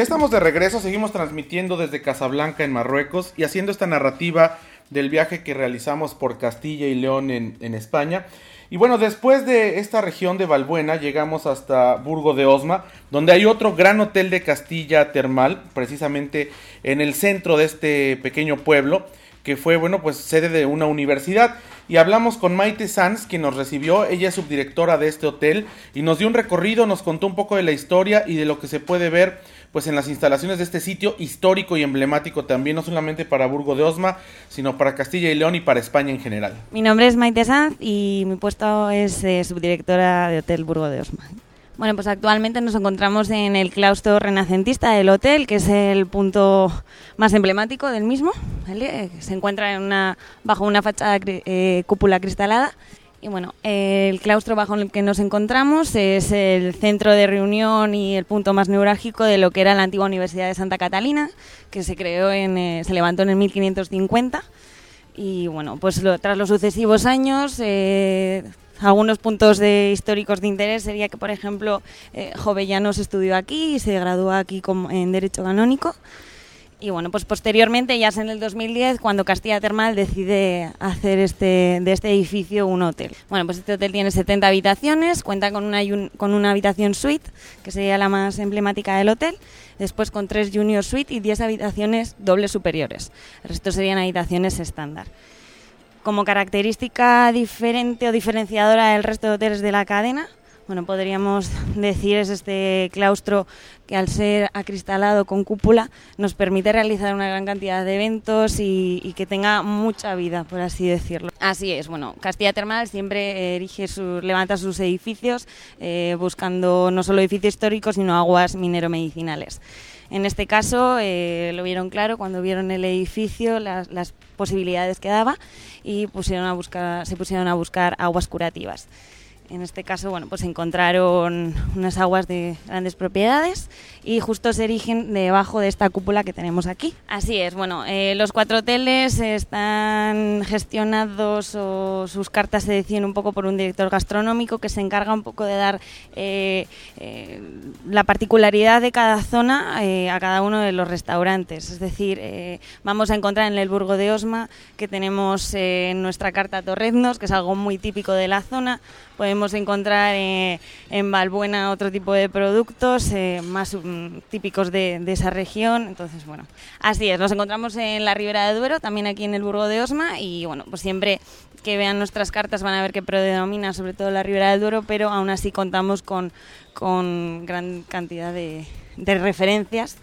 Ya estamos de regreso, seguimos transmitiendo desde Casablanca en Marruecos y haciendo esta narrativa del viaje que realizamos por Castilla y León en, España. Y bueno, después de esta región de Valbuena llegamos hasta Burgo de Osma, donde hay otro gran hotel de Castilla termal, precisamente en el centro de este pequeño pueblo, que fue, bueno, pues sede de una universidad y hablamos con Maite Sanz, quien nos recibió. Ella es subdirectora de este hotel y nos dio un recorrido, nos contó un poco de la historia y de lo que se puede ver pues en las instalaciones de este sitio histórico y emblemático también, no solamente para Burgo de Osma, sino para Castilla y León y para España en general. Mi nombre es Maite Sanz y mi puesto es eh, subdirectora de Hotel Burgo de Osma. Bueno, pues actualmente nos encontramos en el claustro renacentista del hotel, que es el punto más emblemático del mismo. Se encuentra en una, bajo una fachada eh, cúpula cristalada. Y bueno, el claustro bajo el que nos encontramos es el centro de reunión y el punto más neurálgico de lo que era la antigua Universidad de Santa Catalina, que se creó en, eh, se levantó en el 1550. Y bueno, pues tras los sucesivos años, eh, algunos puntos de, históricos de interés sería que, por ejemplo, eh, Jovellanos estudió aquí y se graduó aquí en Derecho Canónico. Y bueno, pues posteriormente, ya es en el 2010, cuando Castilla Termal decide hacer este, de este edificio un hotel. Bueno, pues este hotel tiene 70 habitaciones, cuenta con una, con una habitación suite, que sería la más emblemática del hotel, después con tres junior suite y 10 habitaciones dobles superiores. El resto serían habitaciones estándar como característica diferente o diferenciadora del resto de hoteles de la cadena, bueno, podríamos decir es este claustro que al ser acristalado con cúpula nos permite realizar una gran cantidad de eventos y, que tenga mucha vida, por así decirlo. Así es, bueno, Castilla Termal siempre erige levanta sus edificios eh, buscando no solo edificios históricos, sino aguas minero-medicinales. En este caso eh, lo vieron claro cuando vieron el edificio, las, las posibilidades que daba y pusieron a buscar, se pusieron a buscar aguas curativas. En este caso, bueno, pues encontraron unas aguas de grandes propiedades y justo se erigen debajo de esta cúpula que tenemos aquí. Así es, bueno, eh, los cuatro hoteles están gestionados o sus cartas se deciden un poco por un director gastronómico que se encarga un poco de dar eh, eh, la particularidad de cada zona a cada uno de los restaurantes. Es decir, vamos a encontrar en el Burgo de Osma que tenemos en nuestra carta torreznos, que es algo muy típico de la zona podemos encontrar en Valbuena otro tipo de productos eh, más mm, típicos de, esa región. Entonces, bueno, así es. Nos encontramos en la Ribera de Duero, también aquí en el Burgo de Osma y, bueno, pues siempre que vean nuestras cartas van a ver que predomina sobre todo la Ribera del Duero, pero aún así contamos con, con gran cantidad de, de referencias.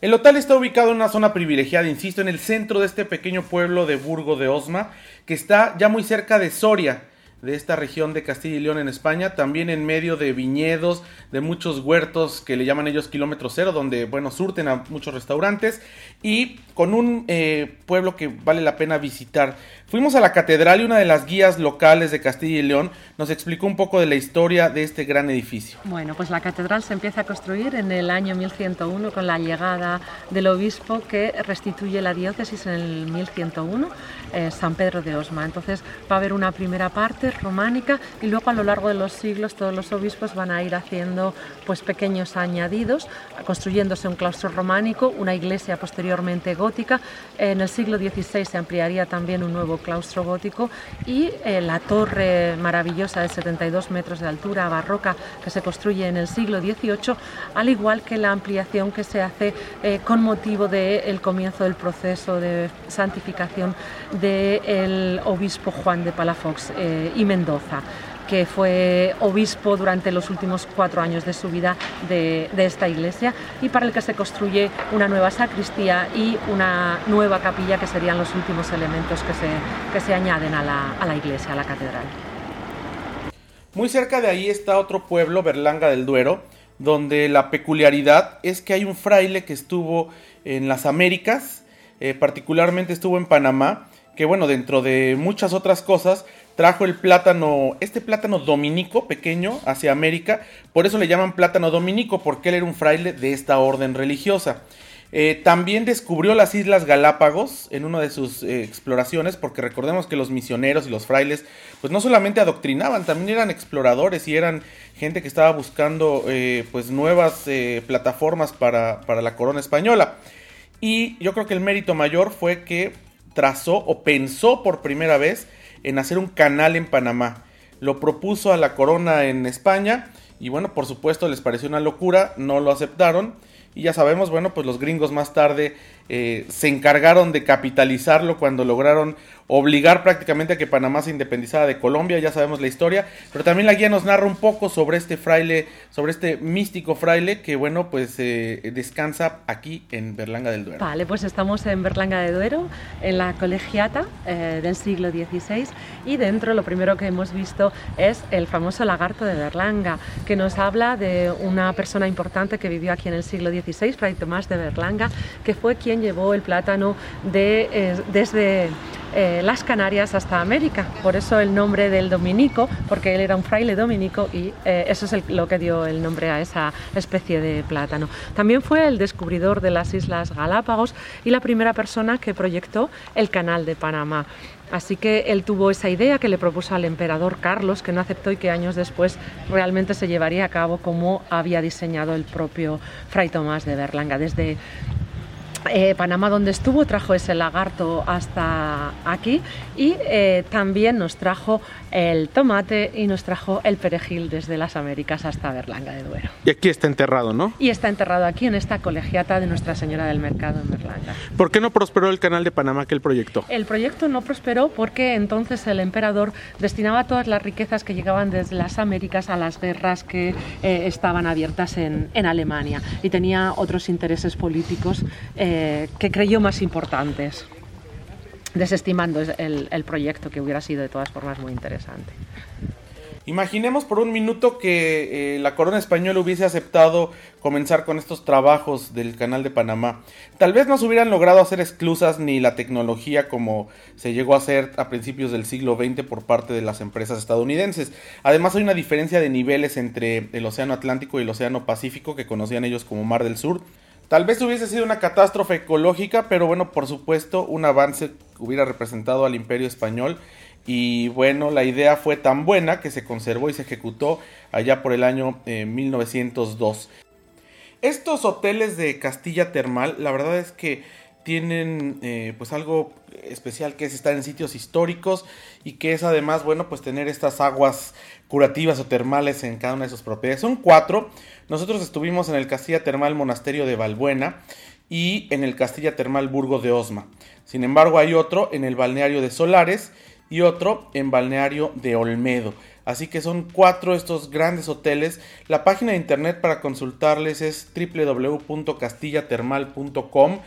El hotel está ubicado en una zona privilegiada, insisto, en el centro de este pequeño pueblo de Burgo de Osma, que está ya muy cerca de Soria, de esta región de Castilla y León en España, también en medio de viñedos, de muchos huertos que le llaman ellos kilómetro cero, donde, bueno, surten a muchos restaurantes y con un eh, pueblo que vale la pena visitar. Fuimos a la catedral y una de las guías locales de Castilla y León nos explicó un poco de la historia de este gran edificio. Bueno, pues la catedral se empieza a construir en el año 1101 con la llegada del obispo que restituye la diócesis en el 1101, eh, San Pedro de Osma. Entonces va a haber una primera parte románica y luego a lo largo de los siglos todos los obispos van a ir haciendo pues pequeños añadidos, construyéndose un claustro románico, una iglesia posteriormente gótica. En el siglo XVI se ampliaría también un nuevo claustro gótico y eh, la torre maravillosa de 72 metros de altura barroca que se construye en el siglo XVIII, al igual que la ampliación que se hace eh, con motivo del comienzo del proceso de santificación del obispo Juan de Palafox eh, y Mendoza que fue obispo durante los últimos cuatro años de su vida de, esta iglesia y para el que se construye una nueva sacristía y una nueva capilla que serían los últimos elementos que se, que se añaden a la, a la iglesia, a la catedral. Muy cerca de ahí está otro pueblo, Berlanga del Duero, donde la peculiaridad es que hay un fraile que estuvo en las Américas, eh, particularmente estuvo en Panamá, que bueno, dentro de muchas otras cosas, trajo el plátano, este plátano dominico pequeño hacia América, por eso le llaman plátano dominico, porque él era un fraile de esta orden religiosa. Eh, también descubrió las Islas Galápagos en una de sus eh, exploraciones, porque recordemos que los misioneros y los frailes, pues no solamente adoctrinaban, también eran exploradores y eran gente que estaba buscando eh, pues nuevas plataformas para, para la corona española. Y yo creo que el mérito mayor fue que trazó o pensó por primera vez en hacer un canal en Panamá. Lo propuso a la corona en España y bueno, por supuesto les pareció una locura, no lo aceptaron y ya sabemos, bueno, pues los gringos más tarde eh, se encargaron de capitalizarlo cuando lograron obligar prácticamente a que Panamá se independizara de Colombia, ya sabemos la historia, pero también la guía nos narra un poco sobre este fraile, sobre este místico fraile que bueno, pues eh, descansa aquí en Berlanga del Duero. Vale, pues estamos en Berlanga del Duero, en la colegiata eh, del siglo XVI y dentro lo primero que hemos visto es el famoso lagarto de Berlanga, que nos habla de una persona importante que vivió aquí en el siglo XVI, Fray Tomás de Berlanga, que fue quien llevó el plátano de, desde eh, las Canarias hasta América. Por eso el nombre del dominico, porque él era un fraile dominico y eh, eso es lo que dio el nombre a esa especie de plátano. También fue el descubridor de las Islas Galápagos y la primera persona que proyectó el Canal de Panamá. Así que él tuvo esa idea que le propuso al emperador Carlos, que no aceptó y que años después realmente se llevaría a cabo como había diseñado el propio Fray Tomás de Berlanga. Desde eh, Panamá donde estuvo trajo ese lagarto hasta aquí y eh, también nos trajo el tomate y nos trajo el perejil desde las Américas hasta Berlanga de Duero. Y aquí está enterrado, ¿no? Y está enterrado aquí en esta colegiata de Nuestra Señora del Mercado en Berlanga. ¿Por qué no prosperó el canal de Panamá que el proyecto? El proyecto no prosperó porque entonces el emperador destinaba todas las riquezas que llegaban desde las Américas a las guerras que eh, estaban abiertas en, Alemania y tenía otros intereses políticos que creyó más importantes, desestimando el, el proyecto que hubiera sido de todas formas muy interesante. Imaginemos por un minuto que eh, la corona española hubiese aceptado comenzar con estos trabajos del canal de Panamá. Tal vez no se hubieran logrado hacer esclusas ni la tecnología como se llegó a hacer a principios del siglo XX por parte de las empresas estadounidenses. Además hay una diferencia de niveles entre el Océano Atlántico y el Océano Pacífico que conocían ellos como Mar del Sur. Tal vez hubiese sido una catástrofe ecológica, pero bueno, por supuesto, un avance hubiera representado al imperio español. Y bueno, la idea fue tan buena que se conservó y se ejecutó allá por el año 1902. Eh, Estos hoteles de Castilla Termal, la verdad es que tienen eh, pues algo especial que es estar en sitios históricos y que es además bueno pues tener estas aguas curativas o termales en cada una de sus propiedades. Son cuatro. Nosotros estuvimos en el Castilla Termal Monasterio de Valbuena y en el Castilla Termal Burgo de Osma. Sin embargo, hay otro en el balneario de Solares y otro en balneario de Olmedo. Así que son cuatro estos grandes hoteles. La página de internet para consultarles es www.castillatermal.com.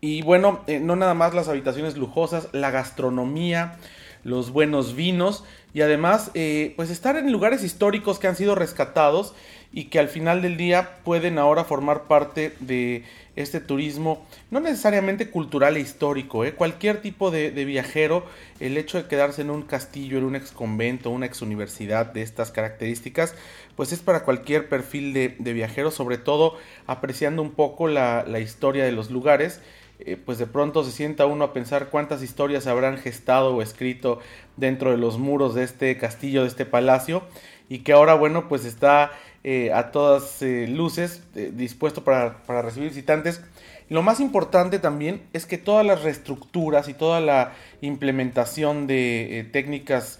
Y bueno, eh, no nada más las habitaciones lujosas, la gastronomía, los buenos vinos y además eh, pues estar en lugares históricos que han sido rescatados y que al final del día pueden ahora formar parte de este turismo no necesariamente cultural e histórico ¿eh? cualquier tipo de, viajero el hecho de quedarse en un castillo en un ex convento una ex universidad de estas características pues es para cualquier perfil de, viajero sobre todo apreciando un poco la, historia de los lugares eh, pues de pronto se sienta uno a pensar cuántas historias habrán gestado o escrito dentro de los muros de este castillo, de este palacio, y que ahora, bueno, pues está eh, a todas eh, luces dispuesto para, para, recibir visitantes. lo más importante también es que todas las reestructuras y toda la implementación de técnicas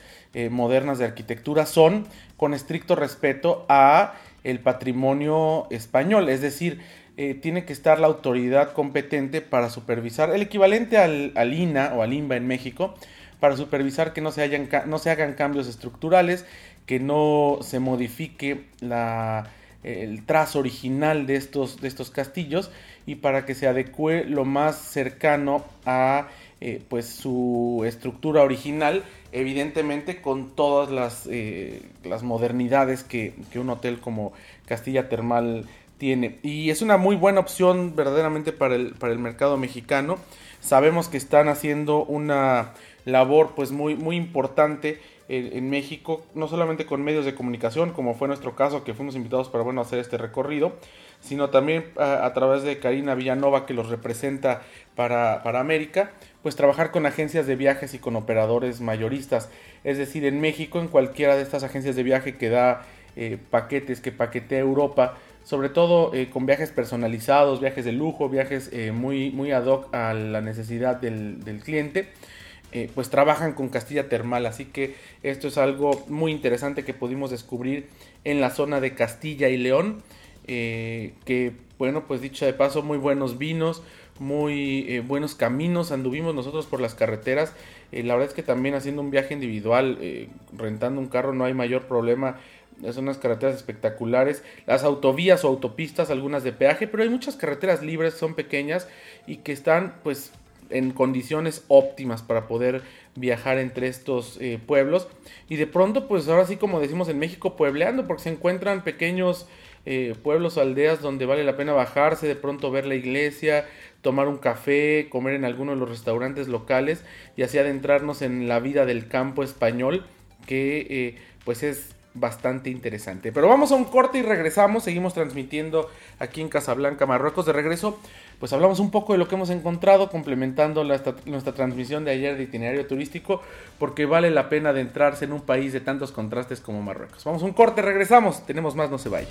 modernas de arquitectura son con estricto respeto a el patrimonio español, es decir, eh, tiene que estar la autoridad competente para supervisar, el equivalente al, INA o al INBA en México, para supervisar que no se, no se hagan cambios estructurales, que no se modifique la, el trazo original de estos, de estos castillos y para que se adecue lo más cercano a eh, pues su estructura original, evidentemente con todas las, eh, las modernidades que, que, un hotel como Castilla Termal tiene. Y es una muy buena opción verdaderamente para el, para el mercado mexicano. Sabemos que están haciendo una labor pues muy, muy importante en, México, no solamente con medios de comunicación, como fue nuestro caso, que fuimos invitados para bueno, hacer este recorrido, sino también a, través de Karina Villanova, que los representa para, para, América, pues trabajar con agencias de viajes y con operadores mayoristas. Es decir, en México, en cualquiera de estas agencias de viaje que da eh, paquetes, que paquetea Europa, sobre todo eh, con viajes personalizados, viajes de lujo, viajes eh, muy, muy ad hoc a la necesidad del, del cliente eh, pues trabajan con Castilla Termal, así que esto es algo muy interesante que pudimos descubrir en la zona de Castilla y León, eh, que bueno, pues dicho de paso, muy buenos vinos, muy eh, buenos caminos, anduvimos nosotros por las carreteras, la verdad es que también haciendo un viaje individual, rentando un carro no hay mayor problema, son unas carreteras espectaculares, las autovías o autopistas, algunas de peaje, pero hay muchas carreteras libres, son pequeñas y que están pues en condiciones óptimas para poder viajar entre estos eh, pueblos. Y de pronto pues ahora sí como decimos en México puebleando porque se encuentran pequeños eh, pueblos aldeas donde vale la pena bajarse de pronto ver la iglesia tomar un café comer en alguno de los restaurantes locales y así adentrarnos en la vida del campo español que eh, pues es bastante interesante. Pero vamos a un corte y regresamos. Seguimos transmitiendo aquí en Casablanca, Marruecos. De regreso, pues hablamos un poco de lo que hemos encontrado, complementando nuestra transmisión de ayer de itinerario turístico, porque vale la pena adentrarse en un país de tantos contrastes como Marruecos. Vamos a un corte, regresamos. Tenemos más, no se vaya.